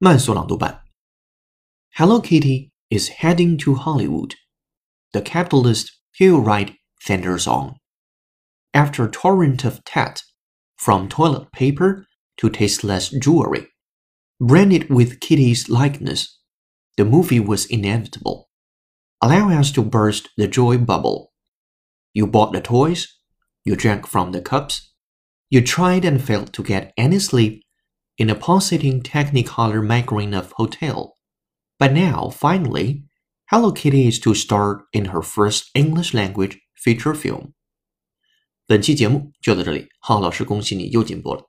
慢速朗读版。Hello Kitty is heading to Hollywood. The capitalist playwright thunders on. After a torrent of tat, from toilet paper to tasteless jewelry, branded with Kitty's likeness, the movie was inevitable. Allow us to burst the joy bubble. You bought the toys, you drank from the cups, you tried and failed to get any sleep in a pulsating Technicolor macaron of hotel. But now, finally, Hello Kitty is to star in her first English language feature film. 本期节目就到这里，浩老师恭喜你又进步了。